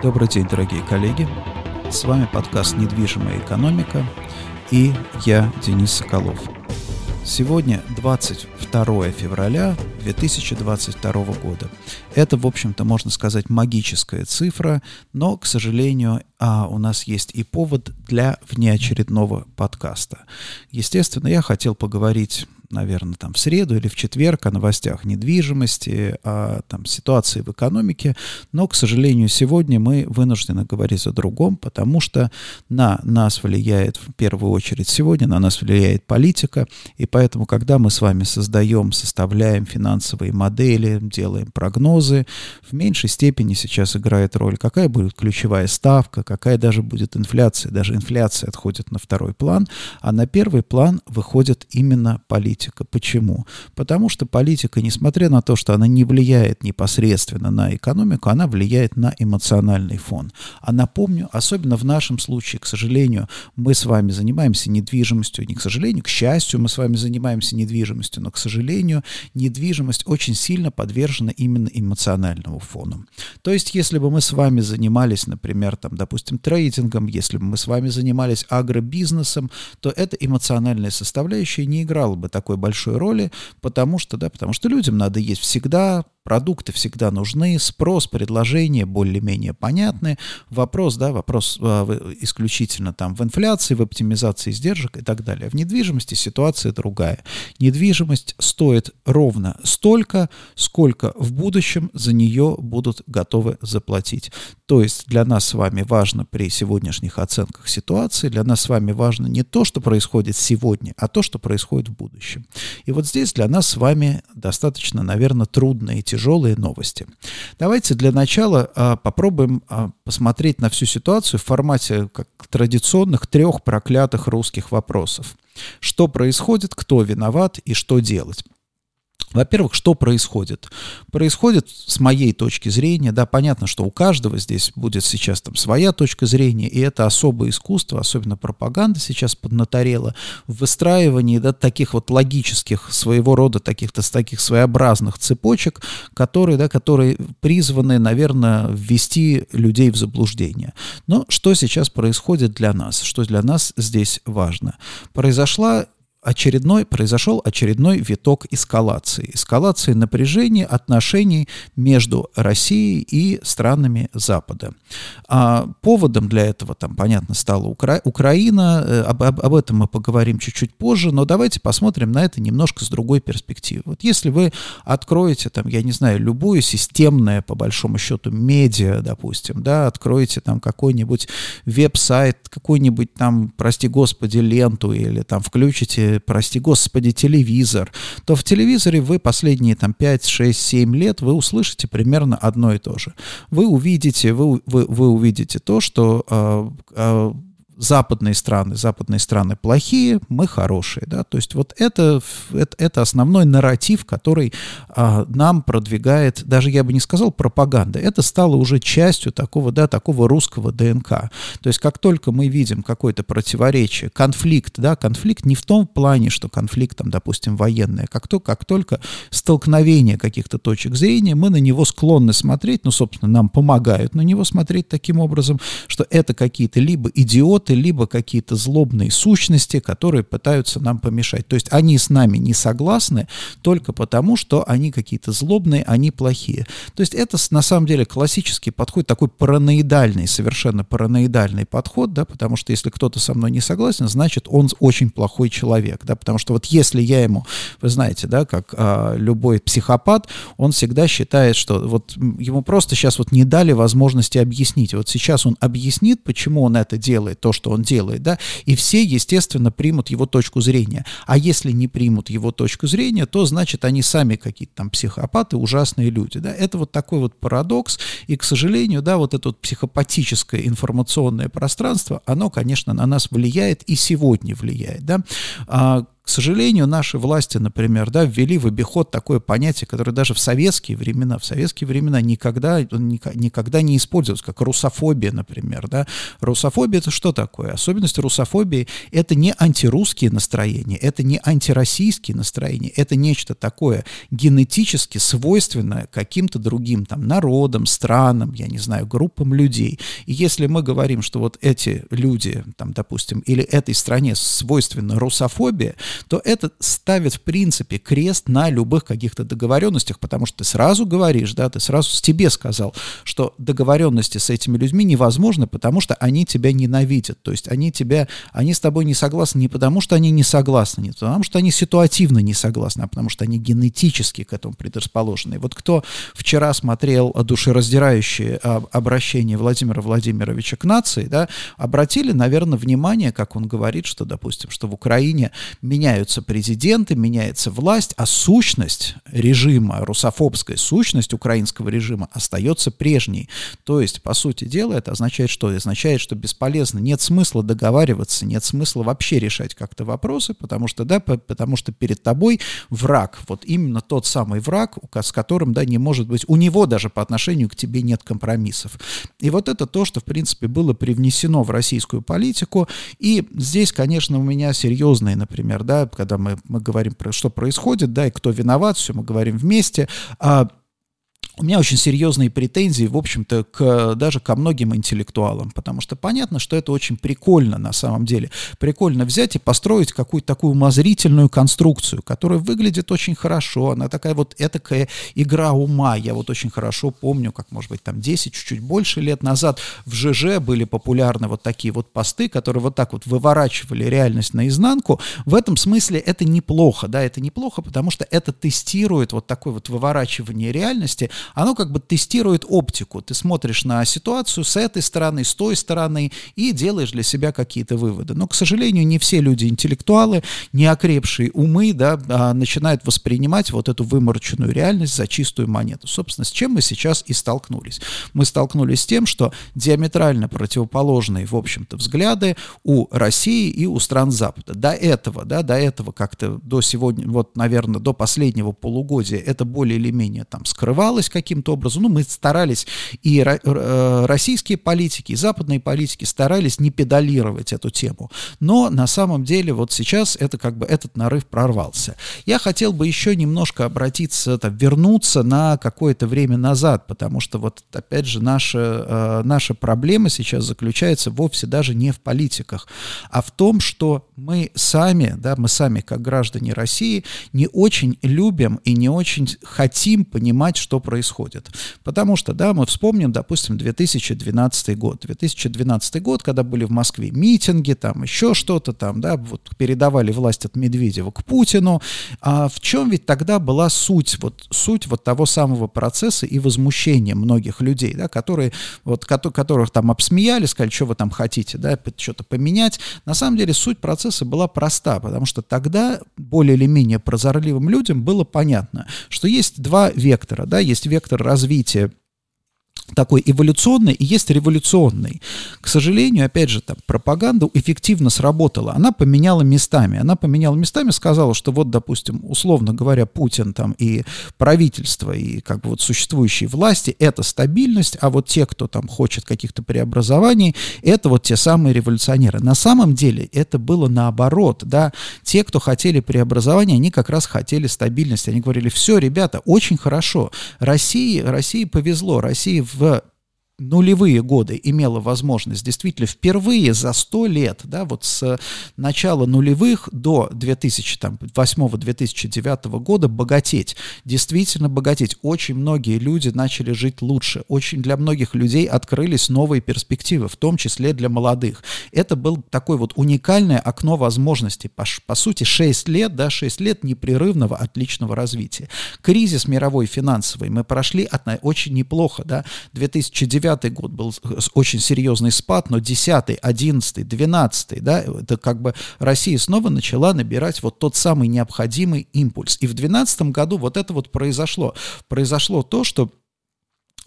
Добрый день, дорогие коллеги. С вами подкаст «Недвижимая экономика» и я, Денис Соколов. Сегодня 22 февраля 2022 года. Это, в общем-то, можно сказать, магическая цифра, но, к сожалению, а, у нас есть и повод для внеочередного подкаста. Естественно, я хотел поговорить наверное, там в среду или в четверг о новостях недвижимости, о там, ситуации в экономике. Но, к сожалению, сегодня мы вынуждены говорить о другом, потому что на нас влияет в первую очередь сегодня, на нас влияет политика. И поэтому, когда мы с вами создаем, составляем финансовые модели, делаем прогнозы, в меньшей степени сейчас играет роль, какая будет ключевая ставка, какая даже будет инфляция. Даже инфляция отходит на второй план, а на первый план выходит именно политика. Почему? Потому что политика, несмотря на то, что она не влияет непосредственно на экономику, она влияет на эмоциональный фон. А напомню, особенно в нашем случае, к сожалению, мы с вами занимаемся недвижимостью, не к сожалению, к счастью, мы с вами занимаемся недвижимостью, но, к сожалению, недвижимость очень сильно подвержена именно эмоциональному фону. То есть, если бы мы с вами занимались, например, там, допустим, трейдингом, если бы мы с вами занимались агробизнесом, то эта эмоциональная составляющая не играла бы такой большой роли, потому что, да, потому что людям надо есть всегда, продукты всегда нужны, спрос, предложение более-менее понятны. Вопрос, да, вопрос э, исключительно там в инфляции, в оптимизации издержек и так далее. В недвижимости ситуация другая. Недвижимость стоит ровно столько, сколько в будущем за нее будут готовы заплатить. То есть для нас с вами важно при сегодняшних оценках ситуации, для нас с вами важно не то, что происходит сегодня, а то, что происходит в будущем. И вот здесь для нас с вами достаточно, наверное, трудно и тяжелые новости. Давайте для начала а, попробуем а, посмотреть на всю ситуацию в формате как традиционных трех проклятых русских вопросов. Что происходит, кто виноват и что делать. Во-первых, что происходит? Происходит, с моей точки зрения, да, понятно, что у каждого здесь будет сейчас там своя точка зрения, и это особое искусство, особенно пропаганда сейчас поднаторела, в выстраивании, да, таких вот логических, своего рода таких-то таких своеобразных цепочек, которые, да, которые призваны, наверное, ввести людей в заблуждение. Но что сейчас происходит для нас? Что для нас здесь важно? Произошла очередной, произошел очередной виток эскалации. Эскалации напряжения отношений между Россией и странами Запада. А поводом для этого, там, понятно, стала Укра... Украина. Э, об, об, об этом мы поговорим чуть-чуть позже, но давайте посмотрим на это немножко с другой перспективы. Вот если вы откроете, там, я не знаю, любую системное, по большому счету, медиа, допустим, да, откроете там какой-нибудь веб-сайт, какой-нибудь там, прости господи, ленту или там включите прости господи, телевизор, то в телевизоре вы последние там 5, 6, 7 лет вы услышите примерно одно и то же. Вы увидите, вы, вы, вы увидите то, что э, э, западные страны, западные страны плохие, мы хорошие, да, то есть вот это, это, это основной нарратив, который а, нам продвигает, даже я бы не сказал пропаганда, это стало уже частью такого, да, такого русского ДНК, то есть как только мы видим какое-то противоречие, конфликт, да, конфликт не в том плане, что конфликт, там, допустим, военный, а как, то, как только столкновение каких-то точек зрения, мы на него склонны смотреть, ну, собственно, нам помогают на него смотреть таким образом, что это какие-то либо идиоты, идиоты, либо какие-то злобные сущности, которые пытаются нам помешать. То есть они с нами не согласны только потому, что они какие-то злобные, они плохие. То есть это на самом деле классический подход, такой параноидальный, совершенно параноидальный подход, да, потому что если кто-то со мной не согласен, значит он очень плохой человек, да, потому что вот если я ему, вы знаете, да, как а, любой психопат, он всегда считает, что вот ему просто сейчас вот не дали возможности объяснить. Вот сейчас он объяснит, почему он это делает, то, что он делает, да, и все, естественно, примут его точку зрения. А если не примут его точку зрения, то, значит, они сами какие-то там психопаты, ужасные люди, да. Это вот такой вот парадокс, и, к сожалению, да, вот это вот психопатическое информационное пространство, оно, конечно, на нас влияет и сегодня влияет, да. А, К сожалению, наши власти, например, да, ввели в обиход такое понятие, которое даже в советские времена, в советские времена никогда, никогда не использовалось, как русофобия, например. Да. Русофобия — это что такое? Особенность русофобии — это не антирусские настроения, это не антироссийские настроения, это нечто такое генетически свойственное каким-то другим там народам, странам, я не знаю, группам людей. И если мы говорим, что вот эти люди, там, допустим, или этой стране свойственна русофобия, то это ставит, в принципе, крест на любых каких-то договоренностях, потому что ты сразу говоришь, да, ты сразу с тебе сказал, что договоренности с этими людьми невозможны, потому что они тебя ненавидят, то есть они тебя, они с тобой не согласны не потому, что они не согласны, не потому, что они ситуативно не согласны, а потому что они генетически к этому предрасположены. Вот кто вчера смотрел душераздирающее обращение Владимира Владимировича к нации, да, обратили, наверное, внимание, как он говорит, что, допустим, что в Украине меняются президенты, меняется власть, а сущность режима, русофобская сущность украинского режима остается прежней. То есть, по сути дела, это означает что? Это означает, что бесполезно, нет смысла договариваться, нет смысла вообще решать как-то вопросы, потому что, да, потому что перед тобой враг, вот именно тот самый враг, с которым, да, не может быть, у него даже по отношению к тебе нет компромиссов. И вот это то, что, в принципе, было привнесено в российскую политику, и здесь, конечно, у меня серьезные, например, да, когда мы, мы говорим про что происходит, да, и кто виноват, все мы говорим вместе, а у меня очень серьезные претензии, в общем-то, к, даже ко многим интеллектуалам, потому что понятно, что это очень прикольно на самом деле. Прикольно взять и построить какую-то такую умозрительную конструкцию, которая выглядит очень хорошо, она такая вот этакая игра ума. Я вот очень хорошо помню, как, может быть, там 10, чуть-чуть больше лет назад в ЖЖ были популярны вот такие вот посты, которые вот так вот выворачивали реальность наизнанку. В этом смысле это неплохо, да, это неплохо, потому что это тестирует вот такое вот выворачивание реальности, оно как бы тестирует оптику. Ты смотришь на ситуацию с этой стороны, с той стороны и делаешь для себя какие-то выводы. Но, к сожалению, не все люди интеллектуалы, не окрепшие умы, да, а начинают воспринимать вот эту вымороченную реальность за чистую монету. Собственно, с чем мы сейчас и столкнулись. Мы столкнулись с тем, что диаметрально противоположные, в общем-то, взгляды у России и у стран Запада. До этого, да, до этого как-то до сегодня, вот, наверное, до последнего полугодия это более или менее там скрывалось каким-то образом. Ну, мы старались, и э, российские политики, и западные политики старались не педалировать эту тему. Но на самом деле вот сейчас это как бы этот нарыв прорвался. Я хотел бы еще немножко обратиться, там, вернуться на какое-то время назад, потому что вот опять же наша, э, наша проблема сейчас заключается вовсе даже не в политиках, а в том, что мы сами, да, мы сами как граждане России не очень любим и не очень хотим понимать, что происходит происходит. Потому что, да, мы вспомним, допустим, 2012 год. 2012 год, когда были в Москве митинги, там еще что-то там, да, вот передавали власть от Медведева к Путину. А в чем ведь тогда была суть, вот суть вот того самого процесса и возмущения многих людей, да, которые, вот, которых там обсмеяли, сказали, что вы там хотите, да, что-то поменять. На самом деле суть процесса была проста, потому что тогда более или менее прозорливым людям было понятно, что есть два вектора, да, есть вектор развития такой эволюционный и есть революционный. К сожалению, опять же, там пропаганда эффективно сработала. Она поменяла местами. Она поменяла местами, сказала, что вот, допустим, условно говоря, Путин там и правительство, и как бы вот существующие власти — это стабильность, а вот те, кто там хочет каких-то преобразований, это вот те самые революционеры. На самом деле это было наоборот, да. Те, кто хотели преобразования, они как раз хотели стабильности. Они говорили, все, ребята, очень хорошо. России, России повезло. России в в нулевые годы имела возможность действительно впервые за сто лет, да, вот с начала нулевых до 2008-2009 года богатеть, действительно богатеть. Очень многие люди начали жить лучше, очень для многих людей открылись новые перспективы, в том числе для молодых. Это был такое вот уникальное окно возможностей, по, по сути 6 лет, да, 6 лет непрерывного отличного развития. Кризис мировой финансовый мы прошли от, очень неплохо, да, 2009 2009 год был очень серьезный спад, но 10, 11, 12, да, это как бы Россия снова начала набирать вот тот самый необходимый импульс. И в 2012 году вот это вот произошло. Произошло то, что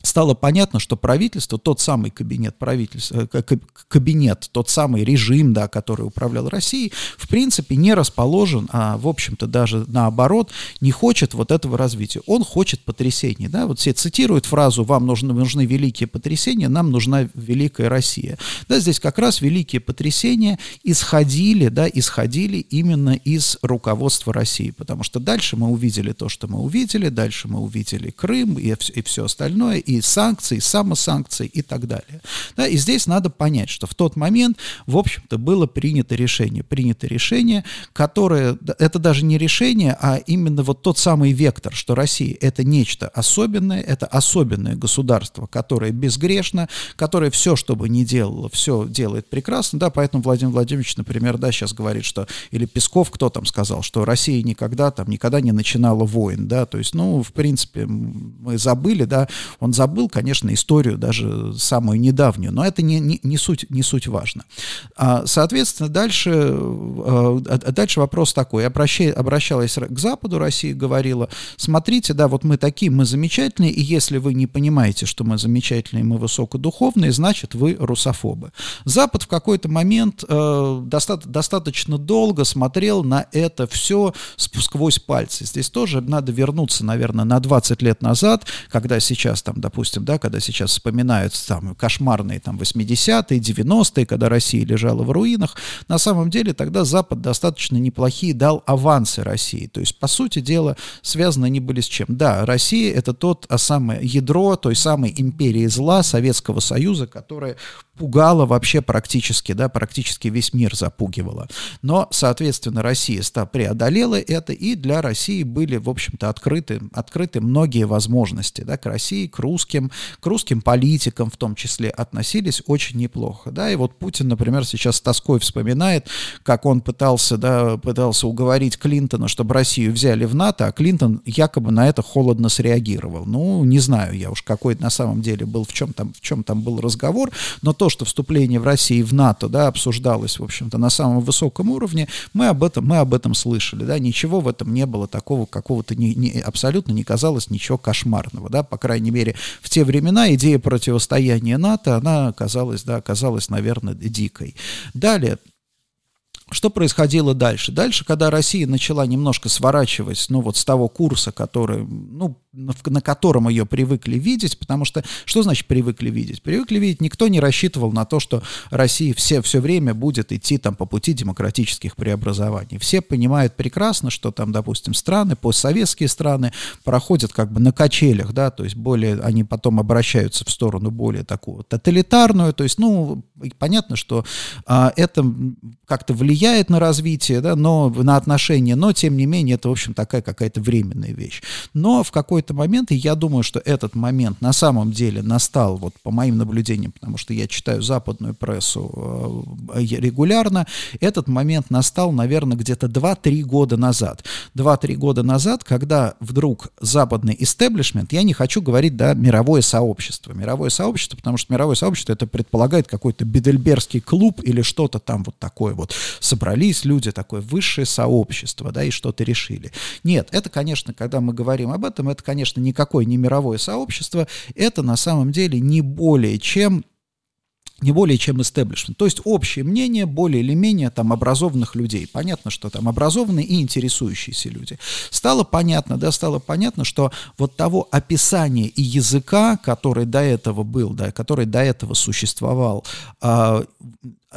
стало понятно, что правительство, тот самый кабинет правительства, э, кабинет, тот самый режим, да, который управлял Россией, в принципе не расположен, а в общем-то даже наоборот, не хочет вот этого развития. Он хочет потрясений, да, вот все цитируют фразу «вам нужны, нужны великие потрясения, нам нужна великая Россия». Да, здесь как раз великие потрясения исходили, да, исходили именно из руководства России, потому что дальше мы увидели то, что мы увидели, дальше мы увидели Крым и, и все остальное, и санкции, и самосанкции и так далее. Да, и здесь надо понять, что в тот момент, в общем-то, было принято решение. Принято решение, которое, это даже не решение, а именно вот тот самый вектор, что Россия — это нечто особенное, это особенное государство, которое безгрешно, которое все, что бы ни делало, все делает прекрасно, да, поэтому Владимир Владимирович, например, да, сейчас говорит, что, или Песков, кто там сказал, что Россия никогда там, никогда не начинала войн, да, то есть, ну, в принципе, мы забыли, да, он забыл, конечно, историю даже самую недавнюю, но это не, не, не, суть, не суть важно. А, соответственно, дальше, а, а дальше вопрос такой. Обращай, обращалась к Западу, Россия говорила, смотрите, да, вот мы такие, мы замечательные, и если вы не понимаете, что мы замечательные, мы высокодуховные, значит, вы русофобы. Запад в какой-то момент э, доста- достаточно долго смотрел на это все сквозь пальцы. Здесь тоже надо вернуться, наверное, на 20 лет назад, когда сейчас там, допустим, да, когда сейчас вспоминают там кошмарные там 80-е, 90-е, когда Россия лежала в руинах, на самом деле тогда Запад достаточно неплохие дал авансы России. То есть, по сути дела, связаны они были с чем? Да, Россия это тот а самое ядро той самой империи зла Советского Союза, которая пугала вообще практически, да, практически весь мир запугивала. Но, соответственно, Россия преодолела это, и для России были, в общем-то, открыты, открыты многие возможности, да, к России, к русским, к русским политикам в том числе относились очень неплохо, да, и вот Путин, например, сейчас с тоской вспоминает, как он пытался, да, пытался уговорить Клинтона, чтобы Россию взяли в НАТО, а Клинтон якобы на это холодно среагировал. Ну, не знаю я уж, какой на самом деле был, в чем там, в чем там был разговор, но то, что вступление в России в НАТО, да, обсуждалось, в общем-то, на самом высоком уровне, мы об этом, мы об этом слышали, да, ничего в этом не было такого какого-то, не, не, абсолютно не казалось ничего кошмарного, да, по крайней мере, в те времена идея противостояния НАТО, она казалась, да, казалась, наверное, дикой. Далее, что происходило дальше? Дальше, когда Россия начала немножко сворачивать, ну, вот с того курса, который, ну, на котором ее привыкли видеть, потому что, что значит привыкли видеть? Привыкли видеть, никто не рассчитывал на то, что Россия все, все время будет идти там по пути демократических преобразований. Все понимают прекрасно, что там, допустим, страны, постсоветские страны проходят как бы на качелях, да, то есть более, они потом обращаются в сторону более такую тоталитарную, то есть, ну, понятно, что а, это как-то влияет на развитие, да, но на отношения, но, тем не менее, это, в общем, такая какая-то временная вещь. Но в какой какой-то момент, и я думаю, что этот момент на самом деле настал, вот по моим наблюдениям, потому что я читаю западную прессу э, регулярно, этот момент настал, наверное, где-то 2-3 года назад. 2-3 года назад, когда вдруг западный истеблишмент, я не хочу говорить, да, мировое сообщество, мировое сообщество, потому что мировое сообщество это предполагает какой-то бедельбергский клуб или что-то там вот такое вот. Собрались люди, такое высшее сообщество, да, и что-то решили. Нет, это, конечно, когда мы говорим об этом, это, конечно, никакое не мировое сообщество, это на самом деле не более чем не более чем истеблишмент. То есть общее мнение более или менее там образованных людей. Понятно, что там образованные и интересующиеся люди. Стало понятно, да, стало понятно, что вот того описания и языка, который до этого был, да, который до этого существовал, э,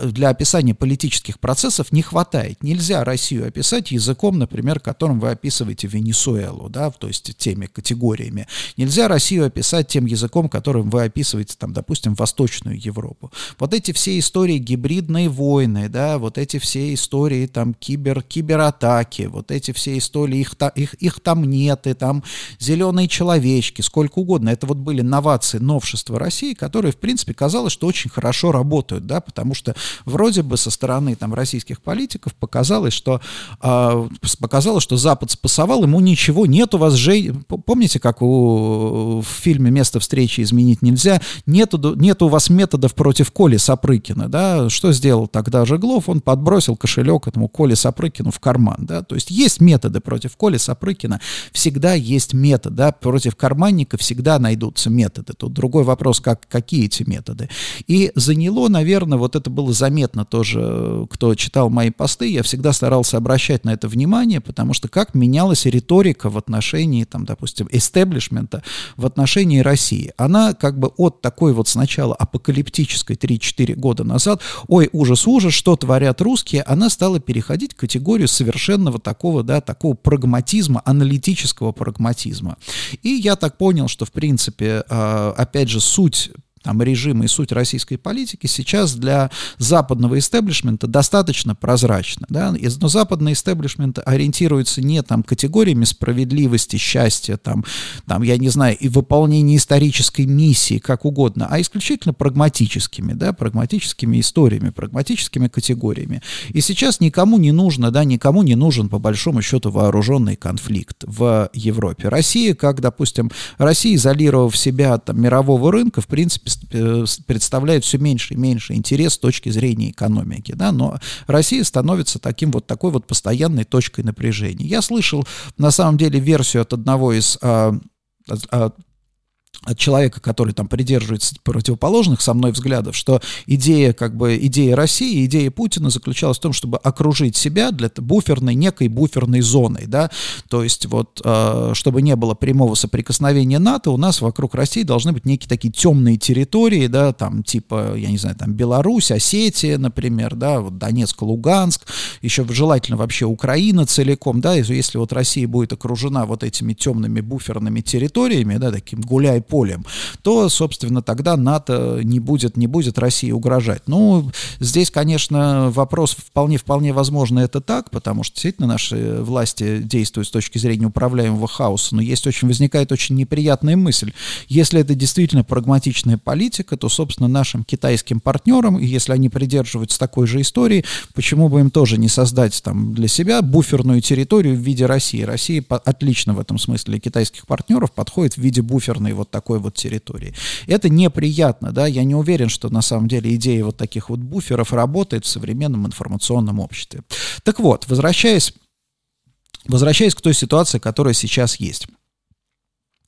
для описания политических процессов не хватает. Нельзя Россию описать языком, например, которым вы описываете Венесуэлу, да, то есть теми категориями. Нельзя Россию описать тем языком, которым вы описываете, там, допустим, Восточную Европу. Вот эти все истории гибридной войны, да, вот эти все истории там кибер, кибератаки, вот эти все истории, их, их, их там нет, и там зеленые человечки, сколько угодно. Это вот были новации, новшества России, которые, в принципе, казалось, что очень хорошо работают, да, потому что вроде бы со стороны там российских политиков показалось, что э, показалось, что Запад спасовал, ему ничего нет у вас же, помните, как у, в фильме «Место встречи изменить нельзя», нету, нету у вас методов против Коли Сапрыкина, да, что сделал тогда Жеглов, он подбросил кошелек этому Коле Сапрыкину в карман, да, то есть есть методы против Коли Сапрыкина, всегда есть метод, да, против карманника всегда найдутся методы, тут другой вопрос, как, какие эти методы, и заняло, наверное, вот это было заметно тоже, кто читал мои посты, я всегда старался обращать на это внимание, потому что как менялась риторика в отношении, там, допустим, эстеблишмента в отношении России. Она как бы от такой вот сначала апокалиптической 3-4 года назад, ой, ужас, ужас, что творят русские, она стала переходить в категорию совершенного такого, да, такого прагматизма, аналитического прагматизма. И я так понял, что, в принципе, а, опять же, суть там, режима и суть российской политики сейчас для западного истеблишмента достаточно прозрачна. Да? Но западный истеблишмент ориентируется не там, категориями справедливости, счастья, там, там, я не знаю, и выполнения исторической миссии, как угодно, а исключительно прагматическими, да, прагматическими историями, прагматическими категориями. И сейчас никому не нужно, да, никому не нужен, по большому счету, вооруженный конфликт в Европе. Россия, как, допустим, Россия, изолировав себя от там, мирового рынка, в принципе, представляет все меньше и меньше интерес с точки зрения экономики, да, но Россия становится таким вот такой вот постоянной точкой напряжения. Я слышал на самом деле версию от одного из а, от человека, который там придерживается противоположных со мной взглядов, что идея, как бы, идея России, идея Путина заключалась в том, чтобы окружить себя для буферной, некой буферной зоной, да, то есть вот, э, чтобы не было прямого соприкосновения НАТО, у нас вокруг России должны быть некие такие темные территории, да, там, типа, я не знаю, там, Беларусь, Осетия, например, да, вот Донецк, Луганск, еще желательно вообще Украина целиком, да, если вот Россия будет окружена вот этими темными буферными территориями, да, таким гуляй полем, то, собственно, тогда НАТО не будет, не будет России угрожать. Ну, здесь, конечно, вопрос вполне-вполне возможно это так, потому что действительно наши власти действуют с точки зрения управляемого хаоса, но есть очень, возникает очень неприятная мысль. Если это действительно прагматичная политика, то, собственно, нашим китайским партнерам, если они придерживаются такой же истории, почему бы им тоже не создать там для себя буферную территорию в виде России? Россия отлично в этом смысле для китайских партнеров подходит в виде буферной вот такой такой вот территории. Это неприятно, да, я не уверен, что на самом деле идея вот таких вот буферов работает в современном информационном обществе. Так вот, возвращаясь, возвращаясь к той ситуации, которая сейчас есть.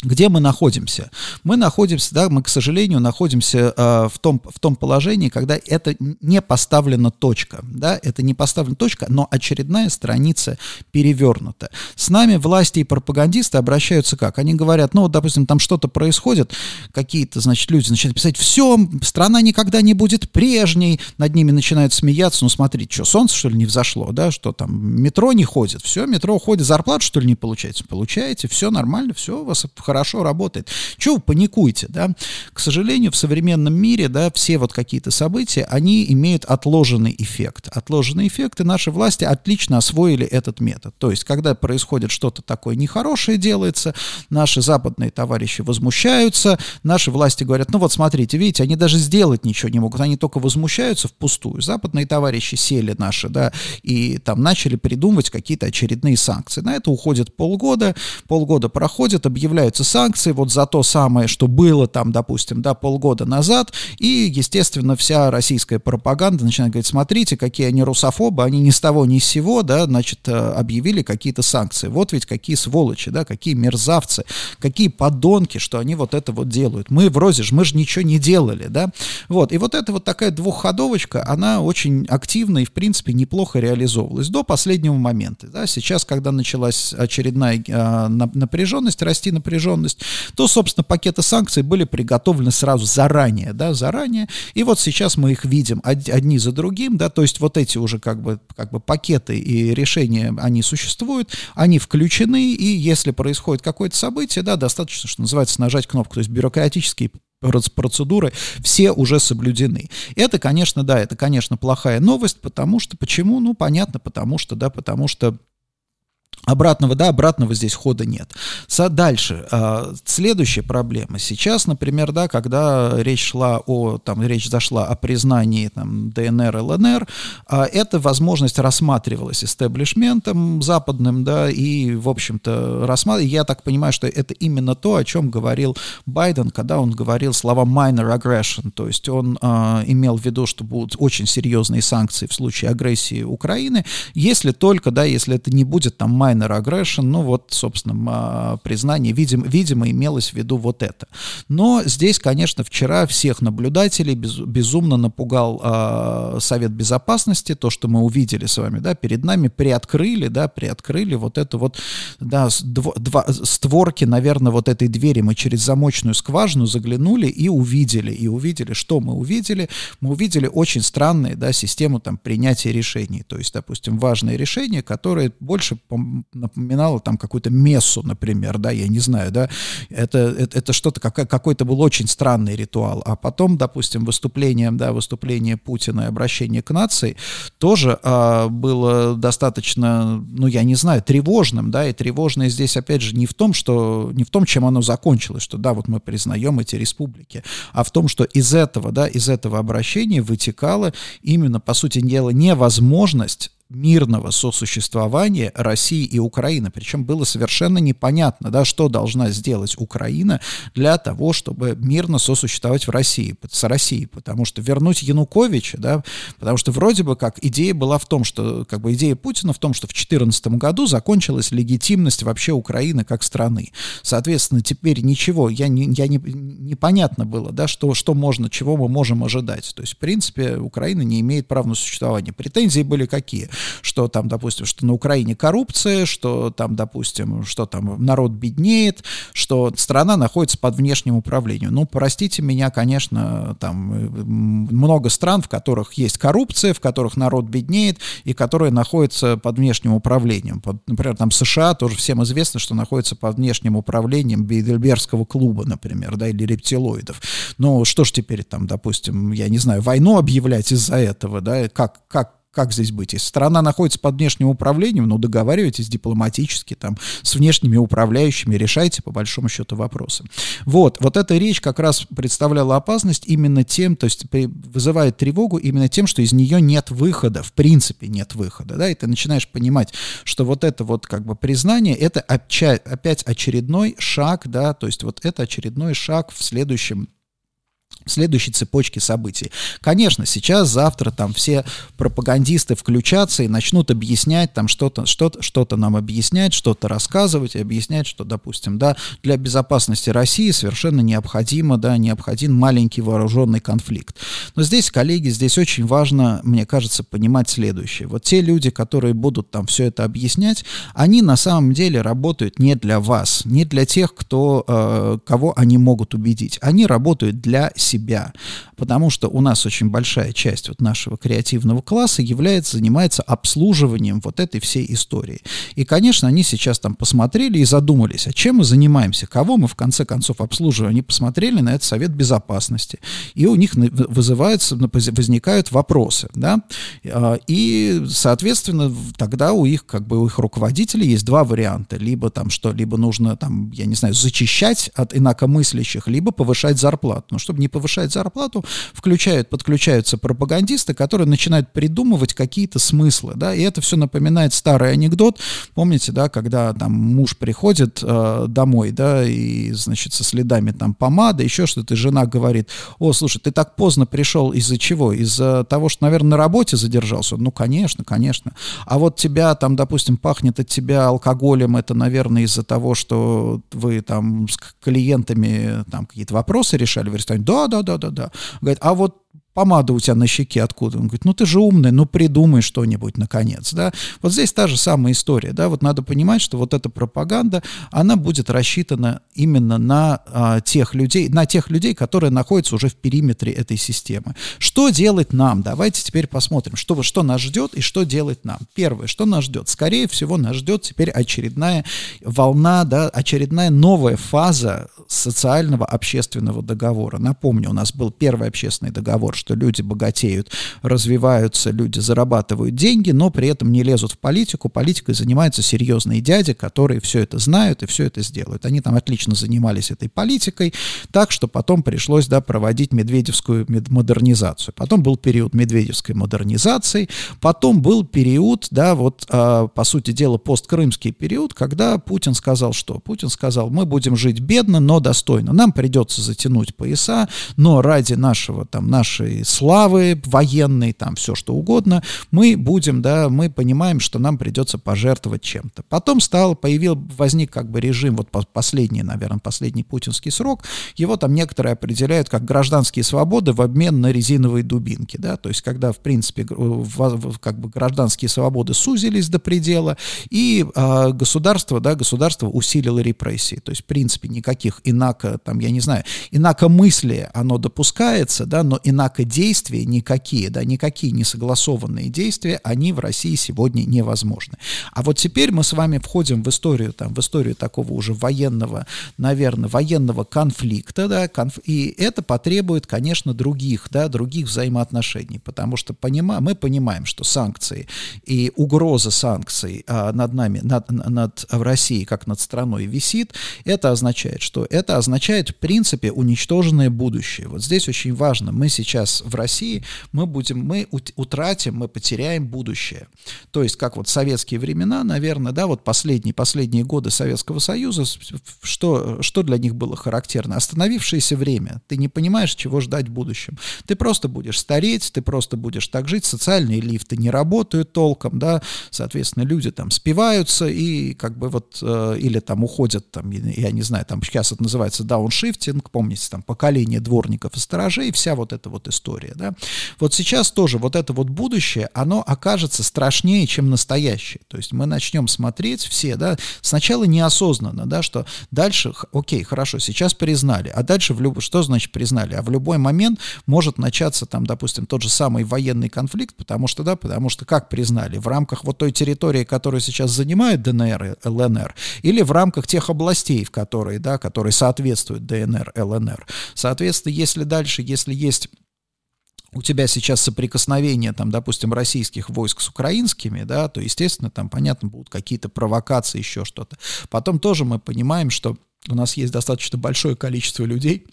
Где мы находимся? Мы находимся, да, мы, к сожалению, находимся э, в, том, в том положении, когда это не поставлена точка, да, это не поставлена точка, но очередная страница перевернута. С нами власти и пропагандисты обращаются как? Они говорят, ну, вот, допустим, там что-то происходит, какие-то, значит, люди начинают писать, все, страна никогда не будет прежней, над ними начинают смеяться, ну, смотри, что, солнце, что ли, не взошло, да, что там, метро не ходит, все, метро ходит, зарплату, что ли, не получаете? Получаете, все нормально, все, у вас хорошо работает. Чего вы паникуете, да? К сожалению, в современном мире, да, все вот какие-то события, они имеют отложенный эффект. Отложенный эффект, и наши власти отлично освоили этот метод. То есть, когда происходит что-то такое нехорошее делается, наши западные товарищи возмущаются, наши власти говорят, ну вот смотрите, видите, они даже сделать ничего не могут, они только возмущаются впустую. Западные товарищи сели наши, да, и там начали придумывать какие-то очередные санкции. На это уходит полгода, полгода проходит, объявляют вводятся санкции вот за то самое, что было там, допустим, да, полгода назад, и, естественно, вся российская пропаганда начинает говорить, смотрите, какие они русофобы, они ни с того ни с сего, да, значит, э, объявили какие-то санкции. Вот ведь какие сволочи, да, какие мерзавцы, какие подонки, что они вот это вот делают. Мы вроде же, мы же ничего не делали, да. Вот, и вот эта вот такая двухходовочка, она очень активно и, в принципе, неплохо реализовывалась до последнего момента, да. Сейчас, когда началась очередная э, напряженность, расти напряженность, напряженность, то, собственно, пакеты санкций были приготовлены сразу заранее, да, заранее, и вот сейчас мы их видим одни за другим, да, то есть вот эти уже как бы, как бы пакеты и решения, они существуют, они включены, и если происходит какое-то событие, да, достаточно, что называется, нажать кнопку, то есть бюрократические процедуры все уже соблюдены. Это, конечно, да, это, конечно, плохая новость, потому что, почему? Ну, понятно, потому что, да, потому что Обратного, да, обратного здесь хода нет. Со, дальше. Э, следующая проблема. Сейчас, например, да, когда речь шла о, там, речь зашла о признании там, ДНР, ЛНР, э, эта возможность рассматривалась истеблишментом западным, да, и, в общем-то, рассматривалась. Я так понимаю, что это именно то, о чем говорил Байден, когда он говорил слова minor aggression, то есть он э, имел в виду, что будут очень серьезные санкции в случае агрессии Украины, если только, да, если это не будет там minor aggression, ну вот, собственно, признание, видимо, видимо, имелось в виду вот это. Но здесь, конечно, вчера всех наблюдателей без, безумно напугал э, Совет Безопасности, то, что мы увидели с вами, да, перед нами приоткрыли, да, приоткрыли вот это вот, да, дво, два, створки, наверное, вот этой двери мы через замочную скважину заглянули и увидели, и увидели, что мы увидели? Мы увидели очень странные, да, систему там принятия решений, то есть, допустим, важные решения, которые больше напоминало там какую-то мессу, например, да, я не знаю, да, это, это, это что-то, как, какой-то был очень странный ритуал, а потом, допустим, выступление, да, выступление Путина и обращение к нации тоже а, было достаточно, ну, я не знаю, тревожным, да, и тревожное здесь, опять же, не в том, что, не в том, чем оно закончилось, что, да, вот мы признаем эти республики, а в том, что из этого, да, из этого обращения вытекала именно, по сути дела, невозможность мирного сосуществования России и Украины. Причем было совершенно непонятно, да, что должна сделать Украина для того, чтобы мирно сосуществовать в России, с Россией. Потому что вернуть Януковича, да, потому что вроде бы как идея была в том, что, как бы идея Путина в том, что в 2014 году закончилась легитимность вообще Украины как страны. Соответственно, теперь ничего, я не, я не, непонятно было, да, что, что можно, чего мы можем ожидать. То есть, в принципе, Украина не имеет права на существование. Претензии были какие? Что там, допустим, что на Украине коррупция, что там, допустим, что там народ беднеет, что страна находится под внешним управлением. Ну, простите меня, конечно, там много стран, в которых есть коррупция, в которых народ беднеет и которые находятся под внешним управлением. Под, например, там США тоже всем известно, что находится под внешним управлением Бейдельбергского клуба, например, да, или рептилоидов. Ну, что ж теперь там, допустим, я не знаю, войну объявлять из-за этого, да, как, как, как здесь быть? Если страна находится под внешним управлением, ну, договаривайтесь дипломатически там с внешними управляющими, решайте по большому счету вопросы. Вот, вот эта речь как раз представляла опасность именно тем, то есть вызывает тревогу именно тем, что из нее нет выхода, в принципе нет выхода, да, и ты начинаешь понимать, что вот это вот как бы признание, это опять очередной шаг, да, то есть вот это очередной шаг в следующем следующей цепочке событий. Конечно, сейчас, завтра там все пропагандисты включатся и начнут объяснять там что-то, что-то, что-то нам объяснять, что-то рассказывать и объяснять, что, допустим, да, для безопасности России совершенно необходимо, да, необходим маленький вооруженный конфликт. Но здесь, коллеги, здесь очень важно, мне кажется, понимать следующее. Вот те люди, которые будут там все это объяснять, они на самом деле работают не для вас, не для тех, кто, э, кого они могут убедить. Они работают для себя, потому что у нас очень большая часть вот нашего креативного класса является, занимается обслуживанием вот этой всей истории. И, конечно, они сейчас там посмотрели и задумались, а чем мы занимаемся, кого мы в конце концов обслуживаем. Они посмотрели на этот Совет Безопасности, и у них вызываются, возникают вопросы, да, а, и, соответственно, тогда у их, как бы, у их руководителей есть два варианта, либо там что, либо нужно там, я не знаю, зачищать от инакомыслящих, либо повышать зарплату. Но чтобы не повышать зарплату, включают, подключаются пропагандисты, которые начинают придумывать какие-то смыслы, да, и это все напоминает старый анекдот, помните, да, когда там муж приходит э, домой, да, и, значит, со следами там помады, еще что-то, и жена говорит, о, слушай, ты так поздно пришел из-за чего? Из-за того, что, наверное, на работе задержался? Ну, конечно, конечно. А вот тебя там, допустим, пахнет от тебя алкоголем, это, наверное, из-за того, что вы там с клиентами там какие-то вопросы решали в ресторане? Да, да, да, да, да. Говорит, а вот помада у тебя на щеке откуда? Он говорит, ну ты же умный, ну придумай что-нибудь наконец, да. Вот здесь та же самая история, да, вот надо понимать, что вот эта пропаганда, она будет рассчитана именно на а, тех людей, на тех людей, которые находятся уже в периметре этой системы. Что делать нам? Давайте теперь посмотрим, что, что нас ждет и что делать нам. Первое, что нас ждет? Скорее всего, нас ждет теперь очередная волна, да, очередная новая фаза социального общественного договора. Напомню, у нас был первый общественный договор, что люди богатеют, развиваются, люди зарабатывают деньги, но при этом не лезут в политику. Политикой занимаются серьезные дяди, которые все это знают и все это сделают. Они там отлично занимались этой политикой, так что потом пришлось да, проводить медведевскую модернизацию. Потом был период медведевской модернизации, потом был период, да, вот, э, по сути дела, посткрымский период, когда Путин сказал, что? Путин сказал, мы будем жить бедно, но достойно. Нам придется затянуть пояса, но ради нашего, там, нашей славы военной, там, все что угодно, мы будем, да, мы понимаем, что нам придется пожертвовать чем-то. Потом стал, появил, возник как бы режим, вот последний, наверное, последний путинский срок, его там некоторые определяют как гражданские свободы в обмен на резиновые дубинки, да, то есть когда, в принципе, как бы гражданские свободы сузились до предела, и э, государство, да, государство усилило репрессии, то есть, в принципе, никаких инако, там, я не знаю, инако мысли оно допускается, да, но инако действия никакие, да, никакие несогласованные действия, они в России сегодня невозможны. А вот теперь мы с вами входим в историю, там, в историю такого уже военного, наверное, военного конфликта, да, конф... и это потребует, конечно, других, да, других взаимоотношений, потому что понима... мы понимаем, что санкции и угроза санкций а, над нами, над, над в России, как над страной висит, это означает, что это означает, в принципе, уничтоженное будущее. Вот здесь очень важно, мы сейчас в России, мы будем, мы утратим, мы потеряем будущее. То есть, как вот советские времена, наверное, да, вот последние, последние годы Советского Союза, что, что для них было характерно? Остановившееся время. Ты не понимаешь, чего ждать в будущем. Ты просто будешь стареть, ты просто будешь так жить, социальные лифты не работают толком, да, соответственно, люди там спиваются и как бы вот, э, или там уходят, там, я не знаю, там сейчас это называется дауншифтинг, помните, там поколение дворников и сторожей, вся вот эта вот история, да. Вот сейчас тоже вот это вот будущее, оно окажется страшнее, чем настоящее. То есть мы начнем смотреть все, да, сначала неосознанно, да, что дальше, окей, хорошо, сейчас признали, а дальше в люб... что значит признали? А в любой момент может начаться там, допустим, тот же самый военный конфликт, потому что, да, потому что как признали? В рамках вот той территории, которую сейчас занимают ДНР и ЛНР, или в рамках тех областей, в которые, да, которые соответствуют ДНР, ЛНР. Соответственно, если дальше, если есть у тебя сейчас соприкосновение, там, допустим, российских войск с украинскими, да, то, естественно, там, понятно, будут какие-то провокации, еще что-то. Потом тоже мы понимаем, что у нас есть достаточно большое количество людей,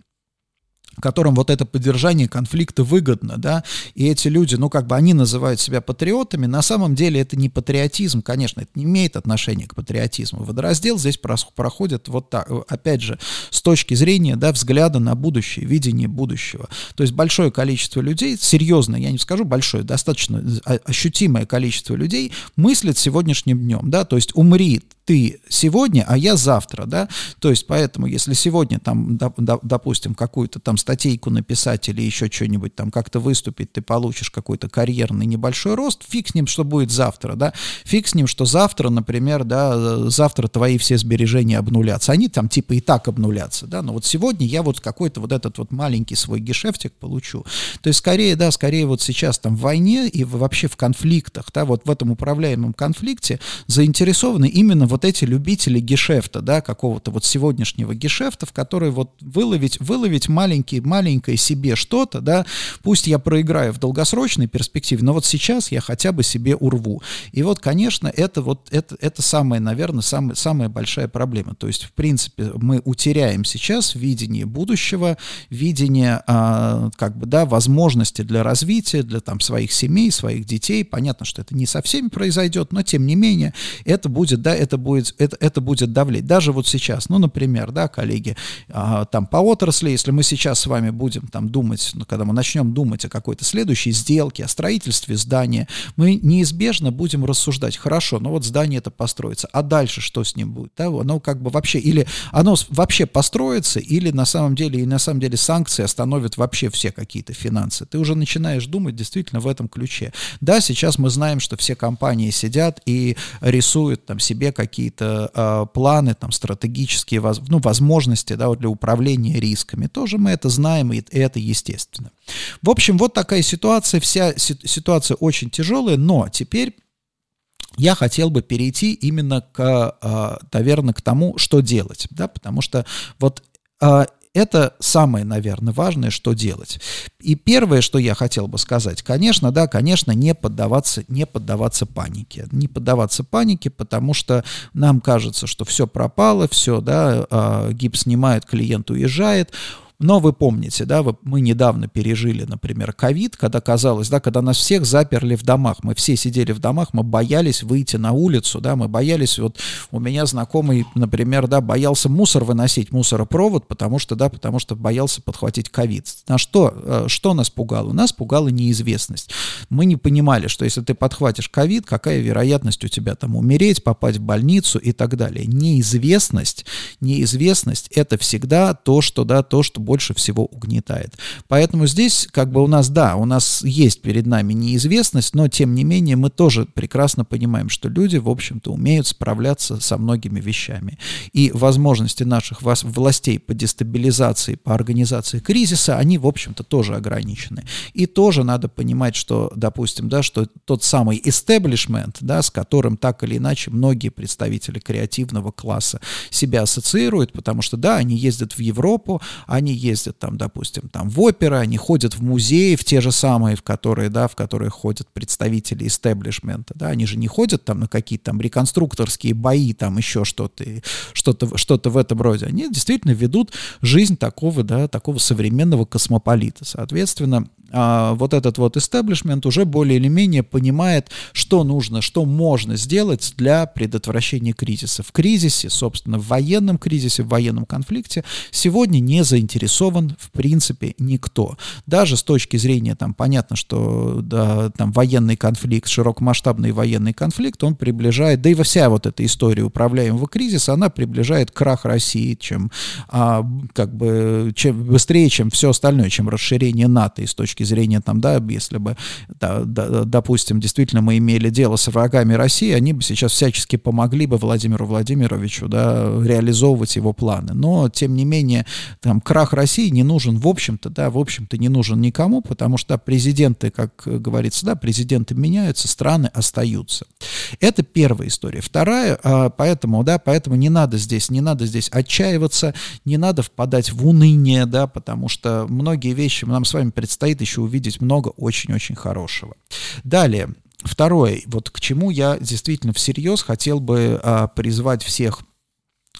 которым вот это поддержание конфликта выгодно, да, и эти люди, ну, как бы они называют себя патриотами, на самом деле это не патриотизм, конечно, это не имеет отношения к патриотизму. Водораздел здесь проходит вот так, опять же, с точки зрения, да, взгляда на будущее, видения будущего. То есть большое количество людей, серьезно, я не скажу большое, достаточно ощутимое количество людей мыслит сегодняшним днем, да, то есть умри ты сегодня, а я завтра, да, то есть поэтому, если сегодня там, допустим, какую-то там статейку написать или еще что-нибудь там как-то выступить, ты получишь какой-то карьерный небольшой рост, фиг с ним, что будет завтра, да, фиг с ним, что завтра, например, да, завтра твои все сбережения обнулятся, они там типа и так обнулятся, да, но вот сегодня я вот какой-то вот этот вот маленький свой гешефтик получу, то есть скорее, да, скорее вот сейчас там в войне и вообще в конфликтах, да, вот в этом управляемом конфликте заинтересованы именно вот эти любители гешефта, да, какого-то вот сегодняшнего гешефта, в который вот выловить, выловить маленький, маленькое себе что-то, да, пусть я проиграю в долгосрочной перспективе, но вот сейчас я хотя бы себе урву. И вот, конечно, это вот, это, это самая, наверное, самая, самая большая проблема. То есть, в принципе, мы утеряем сейчас видение будущего, видение, а, как бы, да, возможности для развития, для там своих семей, своих детей. Понятно, что это не со всеми произойдет, но тем не менее, это будет, да, это будет, это, это будет давлеть. Даже вот сейчас, ну, например, да, коллеги, а, там по отрасли, если мы сейчас с вами будем там думать, ну, когда мы начнем думать о какой-то следующей сделке, о строительстве здания, мы неизбежно будем рассуждать, хорошо, ну вот здание это построится, а дальше что с ним будет? Да, оно как бы вообще, или оно вообще построится, или на самом деле, и на самом деле санкции остановят вообще все какие-то финансы. Ты уже начинаешь думать действительно в этом ключе. Да, сейчас мы знаем, что все компании сидят и рисуют там себе какие какие-то э, планы, там, стратегические воз, ну, возможности да, для управления рисками. Тоже мы это знаем, и это естественно. В общем, вот такая ситуация. Вся ситуация очень тяжелая, но теперь я хотел бы перейти именно к, наверное, к тому, что делать, да, потому что вот Это самое, наверное, важное, что делать. И первое, что я хотел бы сказать, конечно, да, конечно, не поддаваться, не поддаваться панике. Не поддаваться панике, потому что нам кажется, что все пропало, все, да, а, гипс снимает, клиент уезжает. Но вы помните, да, вы, мы недавно пережили, например, ковид, когда казалось, да, когда нас всех заперли в домах, мы все сидели в домах, мы боялись выйти на улицу, да, мы боялись, вот у меня знакомый, например, да, боялся мусор выносить, мусоропровод, потому что, да, потому что боялся подхватить ковид. На что, э, что нас пугало? Нас пугала неизвестность. Мы не понимали, что если ты подхватишь ковид, какая вероятность у тебя там умереть, попасть в больницу и так далее. Неизвестность, неизвестность это всегда то, что, да, то, что больше всего угнетает. Поэтому здесь как бы у нас, да, у нас есть перед нами неизвестность, но тем не менее мы тоже прекрасно понимаем, что люди, в общем-то, умеют справляться со многими вещами. И возможности наших властей по дестабилизации, по организации кризиса, они, в общем-то, тоже ограничены. И тоже надо понимать, что, допустим, да, что тот самый establishment, да, с которым так или иначе многие представители креативного класса себя ассоциируют, потому что, да, они ездят в Европу, они ездят там, допустим, там в оперы, они ходят в музеи, в те же самые, в которые, да, в которые ходят представители истеблишмента, да, они же не ходят там на какие-то там реконструкторские бои, там еще что-то, что-то, что-то в этом роде. Они действительно ведут жизнь такого, да, такого современного космополита. Соответственно, а, вот этот вот истеблишмент уже более или менее понимает, что нужно, что можно сделать для предотвращения кризиса. В кризисе, собственно, в военном кризисе, в военном конфликте сегодня не заинтересован в принципе никто. Даже с точки зрения, там, понятно, что да, там военный конфликт, широкомасштабный военный конфликт, он приближает, да и вся вот эта история управляемого кризиса, она приближает крах России, чем, а, как бы, чем быстрее, чем все остальное, чем расширение НАТО и с точки точки зрения, там, да, если бы, да, да, допустим, действительно мы имели дело с врагами России, они бы сейчас всячески помогли бы Владимиру Владимировичу, да, реализовывать его планы. Но, тем не менее, там, крах России не нужен, в общем-то, да, в общем-то, не нужен никому, потому что президенты, как говорится, да, президенты меняются, страны остаются. Это первая история. Вторая, а, поэтому, да, поэтому не надо здесь, не надо здесь отчаиваться, не надо впадать в уныние, да, потому что многие вещи нам с вами предстоит еще увидеть много очень-очень хорошего. Далее, второе, вот к чему я действительно всерьез хотел бы а, призвать всех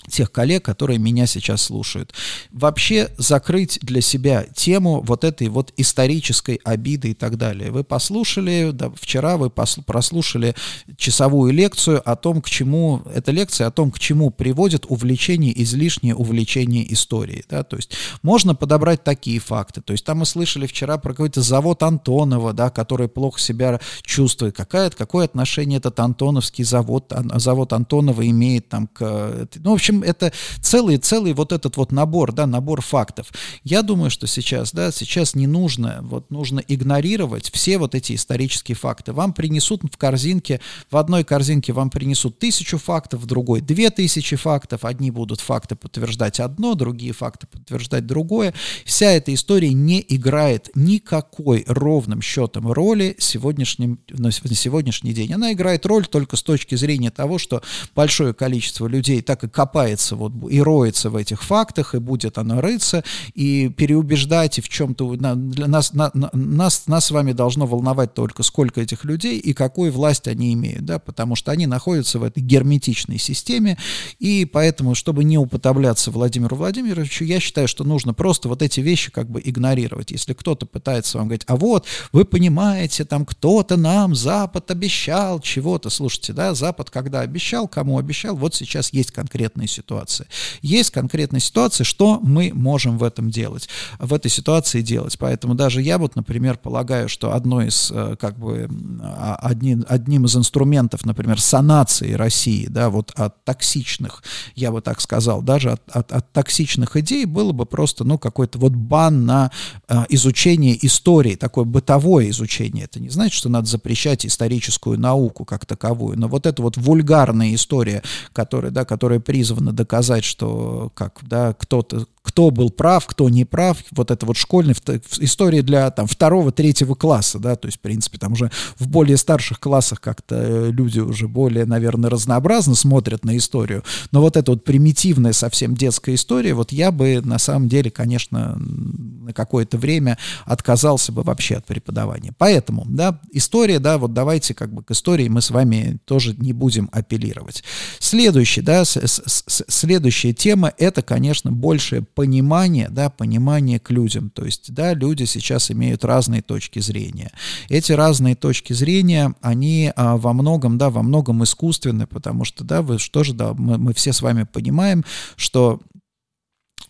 тех коллег, которые меня сейчас слушают. Вообще закрыть для себя тему вот этой вот исторической обиды и так далее. Вы послушали, да, вчера вы прослушали часовую лекцию о том, к чему, эта лекция о том, к чему приводит увлечение, излишнее увлечение историей. Да? То есть можно подобрать такие факты. То есть там мы слышали вчера про какой-то завод Антонова, да, который плохо себя чувствует. Какое, какое отношение этот Антоновский завод, завод Антонова имеет там к... Ну, в общем, это целый, целый вот этот вот набор, да, набор фактов. Я думаю, что сейчас, да, сейчас не нужно, вот нужно игнорировать все вот эти исторические факты. Вам принесут в корзинке, в одной корзинке вам принесут тысячу фактов, в другой две тысячи фактов. Одни будут факты подтверждать одно, другие факты подтверждать другое. Вся эта история не играет никакой ровным счетом роли сегодняшним, на сегодняшний день. Она играет роль только с точки зрения того, что большое количество людей так и копают копается вот, и роется в этих фактах, и будет она рыться, и переубеждать, и в чем-то для нас, на, нас, нас с вами должно волновать только, сколько этих людей и какую власть они имеют, да, потому что они находятся в этой герметичной системе, и поэтому, чтобы не уподобляться Владимиру Владимировичу, я считаю, что нужно просто вот эти вещи как бы игнорировать. Если кто-то пытается вам говорить, а вот, вы понимаете, там кто-то нам, Запад обещал чего-то, слушайте, да, Запад когда обещал, кому обещал, вот сейчас есть конкретные ситуации. Есть конкретная ситуация, что мы можем в этом делать, в этой ситуации делать. Поэтому даже я вот, например, полагаю, что одно из, э, как бы, а, одним, одним из инструментов, например, санации России, да, вот от токсичных, я бы так сказал, даже от, от, от токсичных идей было бы просто, ну, какой-то вот бан на а, изучение истории, такое бытовое изучение. Это не значит, что надо запрещать историческую науку как таковую, но вот эта вот вульгарная история, которая, да, которая призвана доказать, что как, да, кто-то кто был прав, кто не прав, вот это вот школьная история для там второго, третьего класса, да, то есть, в принципе, там уже в более старших классах как-то э, люди уже более, наверное, разнообразно смотрят на историю, но вот эта вот примитивная совсем детская история, вот я бы на самом деле, конечно, на какое-то время отказался бы вообще от преподавания. Поэтому, да, история, да, вот давайте как бы к истории мы с вами тоже не будем апеллировать. Следующий, да, с, с, следующая тема, это, конечно, большее понимание, да, понимание к людям. То есть, да, люди сейчас имеют разные точки зрения. Эти разные точки зрения, они а, во многом, да, во многом искусственны, потому что, да, вы что же, да, мы, мы все с вами понимаем, что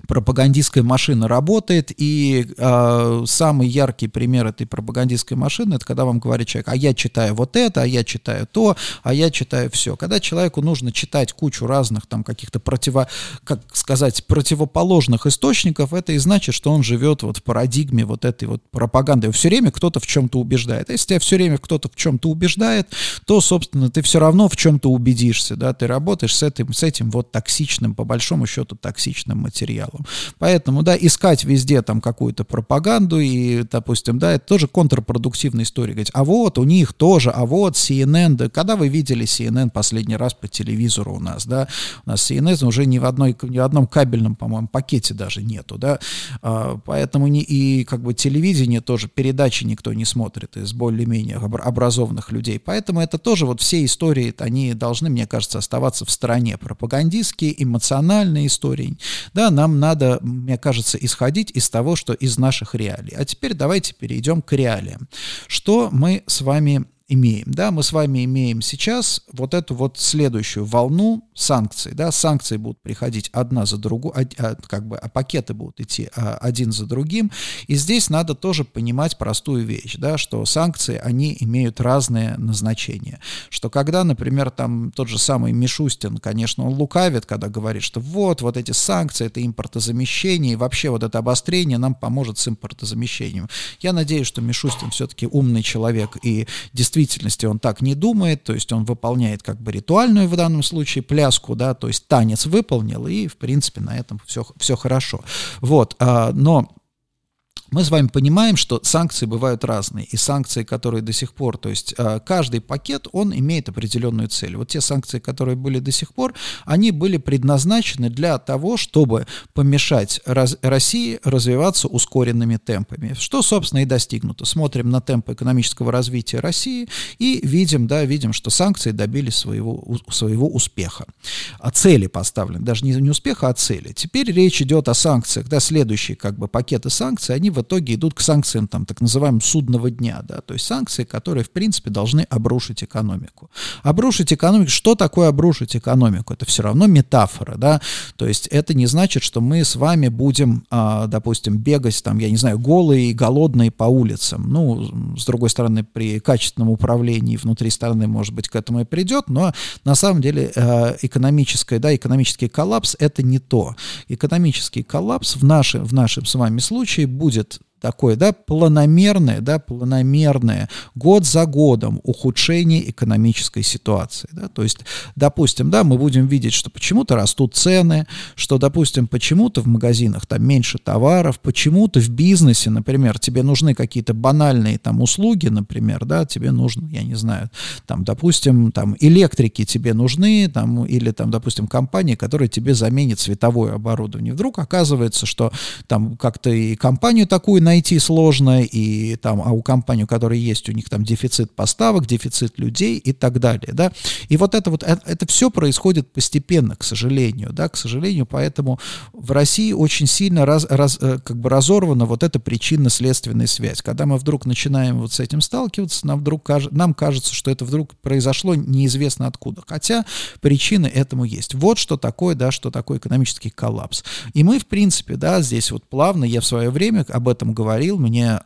пропагандистская машина работает, и э, самый яркий пример этой пропагандистской машины, это когда вам говорит человек, а я читаю вот это, а я читаю то, а я читаю все. Когда человеку нужно читать кучу разных там каких-то противо, как сказать, противоположных источников, это и значит, что он живет вот в парадигме вот этой вот пропаганды. Все время кто-то в чем-то убеждает. А если тебя все время кто-то в чем-то убеждает, то, собственно, ты все равно в чем-то убедишься, да, ты работаешь с этим, с этим вот токсичным, по большому счету, токсичным материалом целом. Поэтому, да, искать везде там какую-то пропаганду и, допустим, да, это тоже контрпродуктивная история. Говорить, а вот у них тоже, а вот CNN, да, когда вы видели CNN последний раз по телевизору у нас, да, у нас CNN уже ни в, одной, ни в одном кабельном, по-моему, пакете даже нету, да, а, поэтому не, и как бы телевидение тоже, передачи никто не смотрит из более-менее образованных людей, поэтому это тоже вот все истории, они должны, мне кажется, оставаться в стороне, пропагандистские, эмоциональные истории, да, нам надо, мне кажется, исходить из того, что из наших реалий. А теперь давайте перейдем к реалиям. Что мы с вами имеем. Да, мы с вами имеем сейчас вот эту вот следующую волну санкций. Да, санкции будут приходить одна за другую, а, как бы, а пакеты будут идти а, один за другим. И здесь надо тоже понимать простую вещь, да, что санкции, они имеют разные назначения. Что когда, например, там тот же самый Мишустин, конечно, он лукавит, когда говорит, что вот, вот эти санкции, это импортозамещение, и вообще вот это обострение нам поможет с импортозамещением. Я надеюсь, что Мишустин все-таки умный человек и действительно действительности он так не думает, то есть он выполняет как бы ритуальную в данном случае пляску, да, то есть танец выполнил, и, в принципе, на этом все, все хорошо. Вот, а, но мы с вами понимаем, что санкции бывают разные, и санкции, которые до сих пор, то есть э, каждый пакет, он имеет определенную цель. Вот те санкции, которые были до сих пор, они были предназначены для того, чтобы помешать раз, России развиваться ускоренными темпами, что, собственно, и достигнуто. Смотрим на темпы экономического развития России и видим, да, видим, что санкции добились своего, своего успеха. А цели поставлены, даже не, не успеха, а цели. Теперь речь идет о санкциях, да, следующие как бы пакеты санкций, они в итоге идут к санкциям там, так называемым судного дня, да, то есть санкции, которые, в принципе, должны обрушить экономику. Обрушить экономику, что такое обрушить экономику? Это все равно метафора, да, то есть это не значит, что мы с вами будем, а, допустим, бегать там, я не знаю, голые и голодные по улицам. Ну, с другой стороны, при качественном управлении внутри страны, может быть, к этому и придет, но на самом деле э, экономическое, да, экономический коллапс это не то. Экономический коллапс в, нашем в нашем с вами случае будет такое, да, планомерное, да, планомерное, год за годом ухудшение экономической ситуации, да, то есть, допустим, да, мы будем видеть, что почему-то растут цены, что, допустим, почему-то в магазинах там меньше товаров, почему-то в бизнесе, например, тебе нужны какие-то банальные там услуги, например, да, тебе нужно, я не знаю, там, допустим, там электрики тебе нужны, там, или там, допустим, компания, которая тебе заменит световое оборудование. Вдруг оказывается, что там как-то и компанию такую найти, найти сложно, и там, а у компании, у которой есть, у них там дефицит поставок, дефицит людей и так далее, да, и вот это вот, это, это все происходит постепенно, к сожалению, да, к сожалению, поэтому в России очень сильно раз, раз, э, как бы разорвана вот эта причинно-следственная связь, когда мы вдруг начинаем вот с этим сталкиваться, нам вдруг нам кажется, что это вдруг произошло неизвестно откуда, хотя причины этому есть. Вот что такое, да, что такое экономический коллапс. И мы, в принципе, да, здесь вот плавно, я в свое время об этом говорил, говорил, мне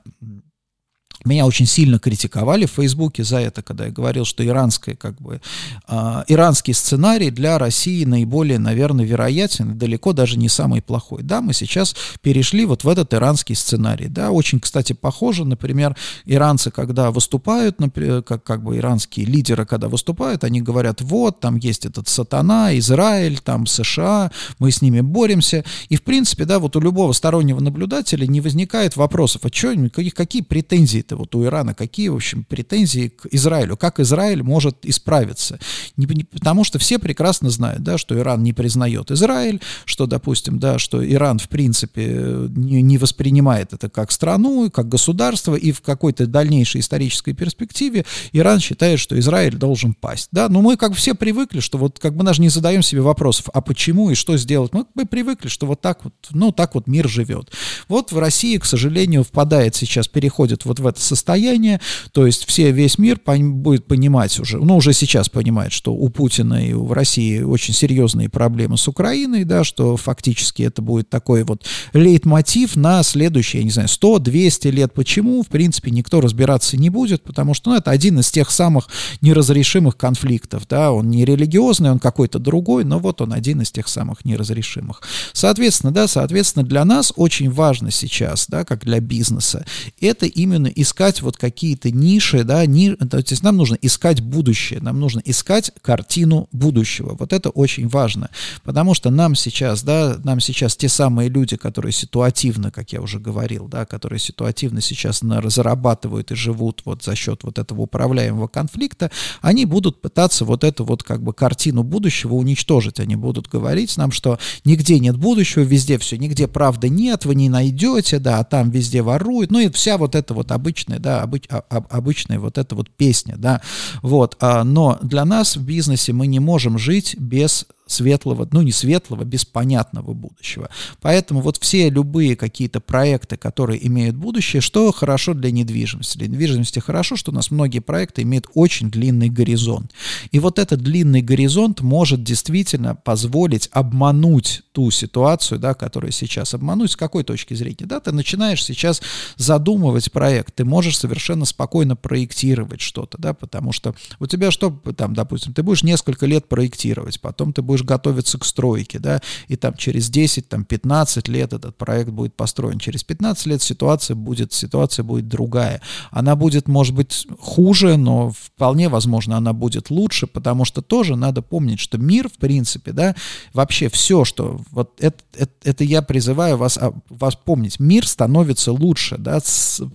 меня очень сильно критиковали в Фейсбуке за это, когда я говорил, что иранское, как бы, э, иранский сценарий для России наиболее, наверное, вероятен, далеко даже не самый плохой. Да, мы сейчас перешли вот в этот иранский сценарий. Да, очень, кстати, похоже, например, иранцы, когда выступают, например, как, как бы иранские лидеры, когда выступают, они говорят, вот, там есть этот сатана, Израиль, там США, мы с ними боремся. И, в принципе, да, вот у любого стороннего наблюдателя не возникает вопросов, а что, какие претензии-то вот у Ирана, какие, в общем, претензии к Израилю, как Израиль может исправиться. Не, не, потому что все прекрасно знают, да, что Иран не признает Израиль, что, допустим, да, что Иран, в принципе, не, не воспринимает это как страну, как государство, и в какой-то дальнейшей исторической перспективе Иран считает, что Израиль должен пасть, да, но мы как все привыкли, что вот как бы даже не задаем себе вопросов, а почему и что сделать, мы, мы привыкли, что вот так вот, ну, так вот мир живет. Вот в России, к сожалению, впадает сейчас, переходит вот в это состояние, то есть все, весь мир будет понимать уже, ну, уже сейчас понимает, что у Путина и в России очень серьезные проблемы с Украиной, да, что фактически это будет такой вот лейтмотив на следующие, я не знаю, 100-200 лет. Почему? В принципе, никто разбираться не будет, потому что, ну, это один из тех самых неразрешимых конфликтов, да, он не религиозный, он какой-то другой, но вот он один из тех самых неразрешимых. Соответственно, да, соответственно, для нас очень важно сейчас, да, как для бизнеса, это именно искать вот какие-то ниши, да, ни, то есть нам нужно искать будущее, нам нужно искать картину будущего. Вот это очень важно, потому что нам сейчас, да, нам сейчас те самые люди, которые ситуативно, как я уже говорил, да, которые ситуативно сейчас разрабатывают и живут вот за счет вот этого управляемого конфликта, они будут пытаться вот эту вот как бы картину будущего уничтожить. Они будут говорить нам, что нигде нет будущего, везде все, нигде правды нет, вы не найдете, да, а там везде воруют. Ну и вся вот эта вот обычная, да, обыч, а, обычная вот эта вот песня, да, вот. А, но для нас в бизнесе мы не можем жить без светлого, ну не светлого, беспонятного будущего. Поэтому вот все любые какие-то проекты, которые имеют будущее, что хорошо для недвижимости. Для недвижимости хорошо, что у нас многие проекты имеют очень длинный горизонт. И вот этот длинный горизонт может действительно позволить обмануть ту ситуацию, да, которая сейчас обмануть. С какой точки зрения? Да, ты начинаешь сейчас задумывать проект, ты можешь совершенно спокойно проектировать что-то, да, потому что у тебя что там, допустим, ты будешь несколько лет проектировать, потом ты будешь будешь готовиться к стройке, да, и там через 10, там 15 лет этот проект будет построен. Через 15 лет ситуация будет, ситуация будет другая. Она будет, может быть, хуже, но вполне возможно она будет лучше, потому что тоже надо помнить, что мир, в принципе, да, вообще все, что, вот это, это, это я призываю вас, а, вас помнить, мир становится лучше, да,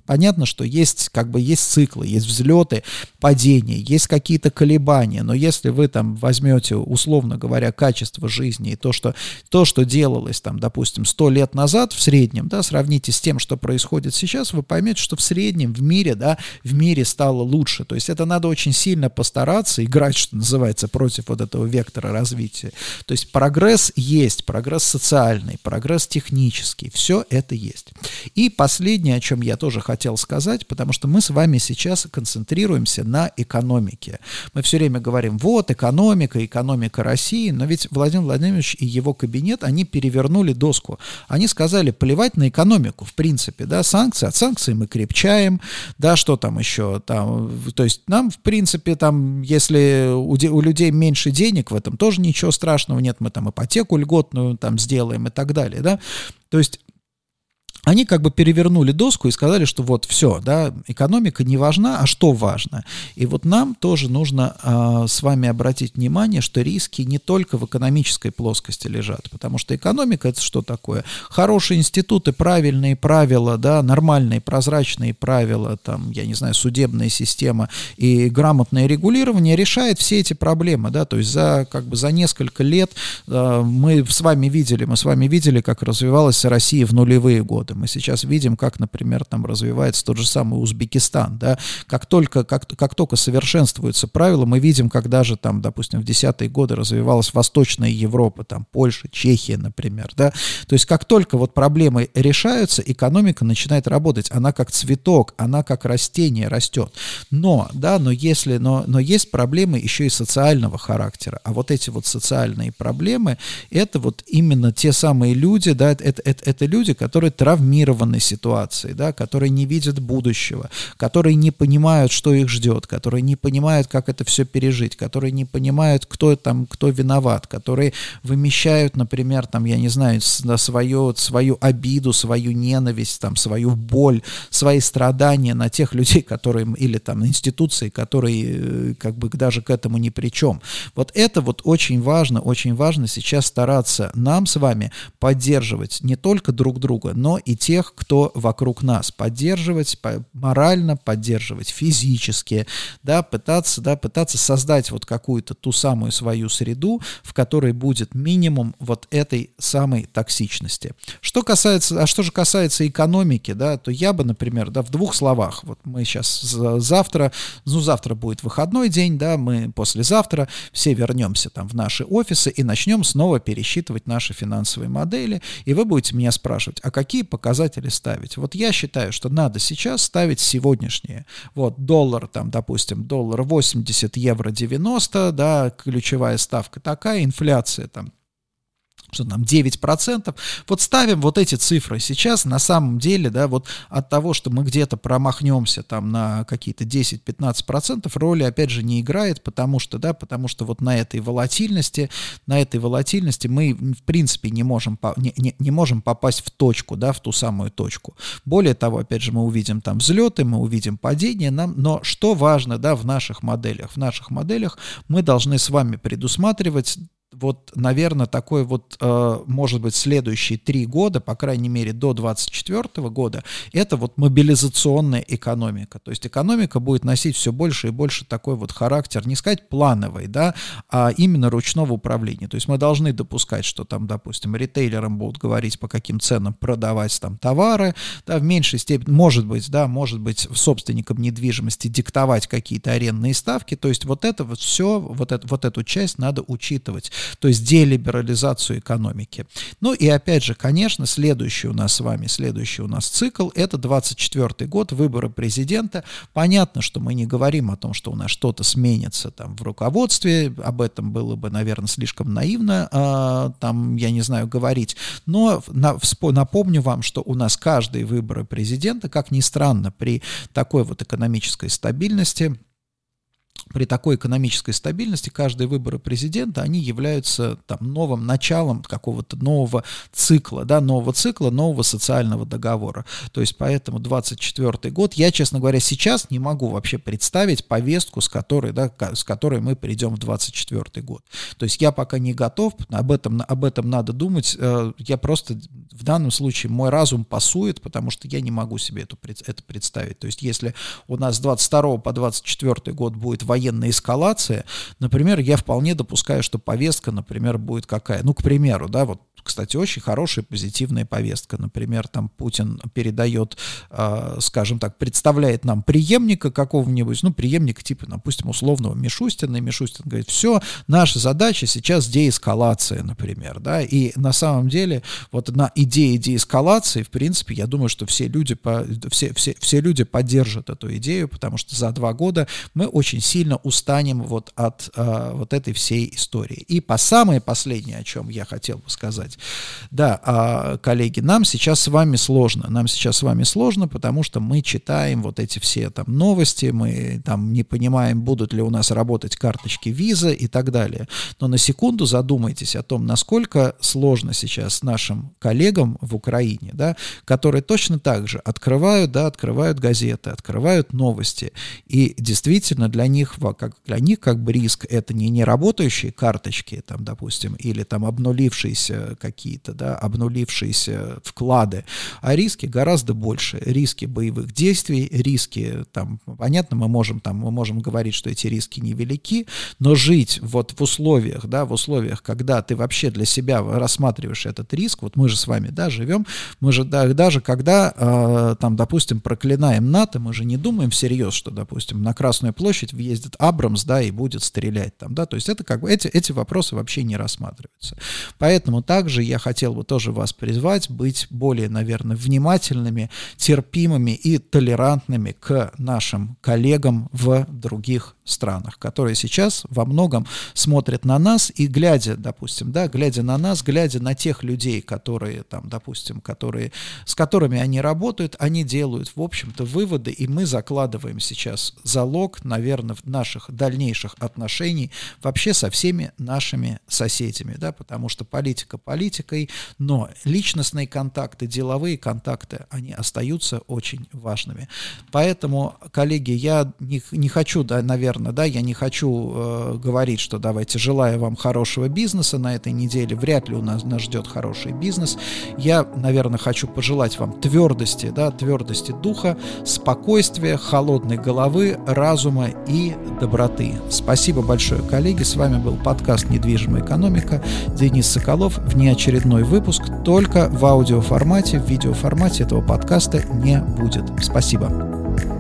понятно, что есть, как бы, есть циклы, есть взлеты, падения, есть какие-то колебания, но если вы там возьмете, условно говоря, качество жизни и то, что, то, что делалось там, допустим, сто лет назад в среднем, да, сравните с тем, что происходит сейчас, вы поймете, что в среднем в мире, да, в мире стало лучше. То есть это надо очень сильно постараться, играть, что называется, против вот этого вектора развития. То есть прогресс есть, прогресс социальный, прогресс технический, все это есть. И последнее, о чем я тоже хотел сказать, потому что мы с вами сейчас концентрируемся на экономике. Мы все время говорим, вот экономика, экономика России, но ведь Владимир Владимирович и его кабинет, они перевернули доску. Они сказали, плевать на экономику, в принципе, да, санкции, от санкций мы крепчаем, да, что там еще, там, то есть нам, в принципе, там, если у, у людей меньше денег, в этом тоже ничего страшного нет, мы там ипотеку льготную там сделаем и так далее, да, то есть они как бы перевернули доску и сказали, что вот все, да, экономика не важна, а что важно. И вот нам тоже нужно э, с вами обратить внимание, что риски не только в экономической плоскости лежат, потому что экономика это что такое? Хорошие институты, правильные правила, да, нормальные прозрачные правила, там, я не знаю, судебная система и грамотное регулирование решает все эти проблемы, да, то есть за как бы за несколько лет э, мы с вами видели, мы с вами видели, как развивалась Россия в нулевые годы годы. Мы сейчас видим, как, например, там развивается тот же самый Узбекистан, да, как только, как, как только совершенствуются правила, мы видим, как даже там, допустим, в десятые годы развивалась Восточная Европа, там Польша, Чехия, например, да, то есть как только вот проблемы решаются, экономика начинает работать, она как цветок, она как растение растет, но, да, но если, но, но есть проблемы еще и социального характера, а вот эти вот социальные проблемы, это вот именно те самые люди, да, это, это, это люди, которые травмируют травмированной ситуации, да, которые не видят будущего, которые не понимают, что их ждет, которые не понимают, как это все пережить, которые не понимают, кто там, кто виноват, которые вымещают, например, там, я не знаю, на свою, свою обиду, свою ненависть, там, свою боль, свои страдания на тех людей, которые, или там институции, которые э, как бы даже к этому ни при чем. Вот это вот очень важно, очень важно сейчас стараться нам с вами поддерживать не только друг друга, но и тех, кто вокруг нас, поддерживать морально, поддерживать физически, да, пытаться, да, пытаться создать вот какую-то ту самую свою среду, в которой будет минимум вот этой самой токсичности. Что касается, а что же касается экономики, да, то я бы, например, да, в двух словах, вот мы сейчас завтра, ну, завтра будет выходной день, да, мы послезавтра все вернемся там в наши офисы и начнем снова пересчитывать наши финансовые модели, и вы будете меня спрашивать, а какие показатели ставить? Вот я считаю, что надо сейчас ставить сегодняшние. Вот доллар, там, допустим, доллар 80, евро 90, да, ключевая ставка такая, инфляция там что там 9%. Вот ставим вот эти цифры. Сейчас на самом деле, да, вот от того, что мы где-то промахнемся там на какие-то 10-15%, роли опять же не играет, потому что, да, потому что вот на этой волатильности, на этой волатильности мы в принципе не можем, не, не, не можем попасть в точку, да, в ту самую точку. Более того, опять же, мы увидим там взлеты, мы увидим падение, нам, но что важно, да, в наших моделях? В наших моделях мы должны с вами предусматривать вот, наверное, такой вот, э, может быть, следующие три года, по крайней мере, до 2024 года, это вот мобилизационная экономика. То есть экономика будет носить все больше и больше такой вот характер, не сказать плановый, да, а именно ручного управления. То есть мы должны допускать, что там, допустим, ритейлерам будут говорить, по каким ценам продавать там товары, да, в меньшей степени, может быть, да, может быть, собственникам недвижимости диктовать какие-то арендные ставки. То есть вот это вот все, вот, это, вот эту часть надо учитывать то есть делиберализацию экономики. Ну и опять же, конечно, следующий у нас с вами, следующий у нас цикл, это 24 год, выборы президента. Понятно, что мы не говорим о том, что у нас что-то сменится там в руководстве, об этом было бы, наверное, слишком наивно, э, там, я не знаю, говорить, но на, напомню вам, что у нас каждые выборы президента, как ни странно, при такой вот экономической стабильности, при такой экономической стабильности каждые выборы президента, они являются там новым началом какого-то нового цикла, да, нового цикла, нового социального договора. То есть поэтому 24 год, я, честно говоря, сейчас не могу вообще представить повестку, с которой, да, с которой мы придем в 24 год. То есть я пока не готов, об этом, об этом надо думать, э, я просто в данном случае мой разум пасует, потому что я не могу себе это, это представить. То есть если у нас с 22 по 24 год будет военная эскалация, например, я вполне допускаю, что повестка, например, будет какая. Ну, к примеру, да, вот кстати, очень хорошая позитивная повестка. Например, там Путин передает, э, скажем так, представляет нам преемника какого-нибудь, ну, преемника типа, допустим, условного Мишустина, и Мишустин говорит, все, наша задача сейчас деэскалация, например, да, и на самом деле вот на идее деэскалации, в принципе, я думаю, что все люди, по, все, все, все люди поддержат эту идею, потому что за два года мы очень сильно устанем вот от э, вот этой всей истории. И по самое последнее, о чем я хотел бы сказать. Да, а, коллеги, нам сейчас с вами сложно. Нам сейчас с вами сложно, потому что мы читаем вот эти все там новости, мы там не понимаем, будут ли у нас работать карточки виза и так далее. Но на секунду задумайтесь о том, насколько сложно сейчас нашим коллегам в Украине, да, которые точно так же открывают, да, открывают газеты, открывают новости. И действительно для них, как, для них как бы риск это не неработающие карточки, там, допустим, или там обнулившиеся какие-то, да, обнулившиеся вклады, а риски гораздо больше. Риски боевых действий, риски, там, понятно, мы можем, там, мы можем говорить, что эти риски невелики, но жить вот в условиях, да, в условиях, когда ты вообще для себя рассматриваешь этот риск, вот мы же с вами, да, живем, мы же да, даже когда, э, там, допустим, проклинаем НАТО, мы же не думаем всерьез, что, допустим, на Красную площадь въездит Абрамс, да, и будет стрелять там, да, то есть это как бы, эти, эти вопросы вообще не рассматриваются. Поэтому также я хотел бы тоже вас призвать быть более, наверное, внимательными, терпимыми и толерантными к нашим коллегам в других странах, которые сейчас во многом смотрят на нас и глядя, допустим, да, глядя на нас, глядя на тех людей, которые там, допустим, которые, с которыми они работают, они делают, в общем-то, выводы, и мы закладываем сейчас залог, наверное, наших дальнейших отношений вообще со всеми нашими соседями, да, потому что политика политикой, но личностные контакты, деловые контакты, они остаются очень важными. Поэтому, коллеги, я не, не хочу, да, наверное, да, я не хочу э, говорить, что давайте желаю вам хорошего бизнеса на этой неделе, вряд ли у нас, нас ждет хороший бизнес. Я, наверное, хочу пожелать вам твердости, да, твердости духа, спокойствия, холодной головы, разума и доброты. Спасибо большое, коллеги. С вами был подкаст «Недвижимая экономика». Денис Соколов. Внеочередной выпуск только в аудиоформате, в видеоформате этого подкаста не будет. Спасибо.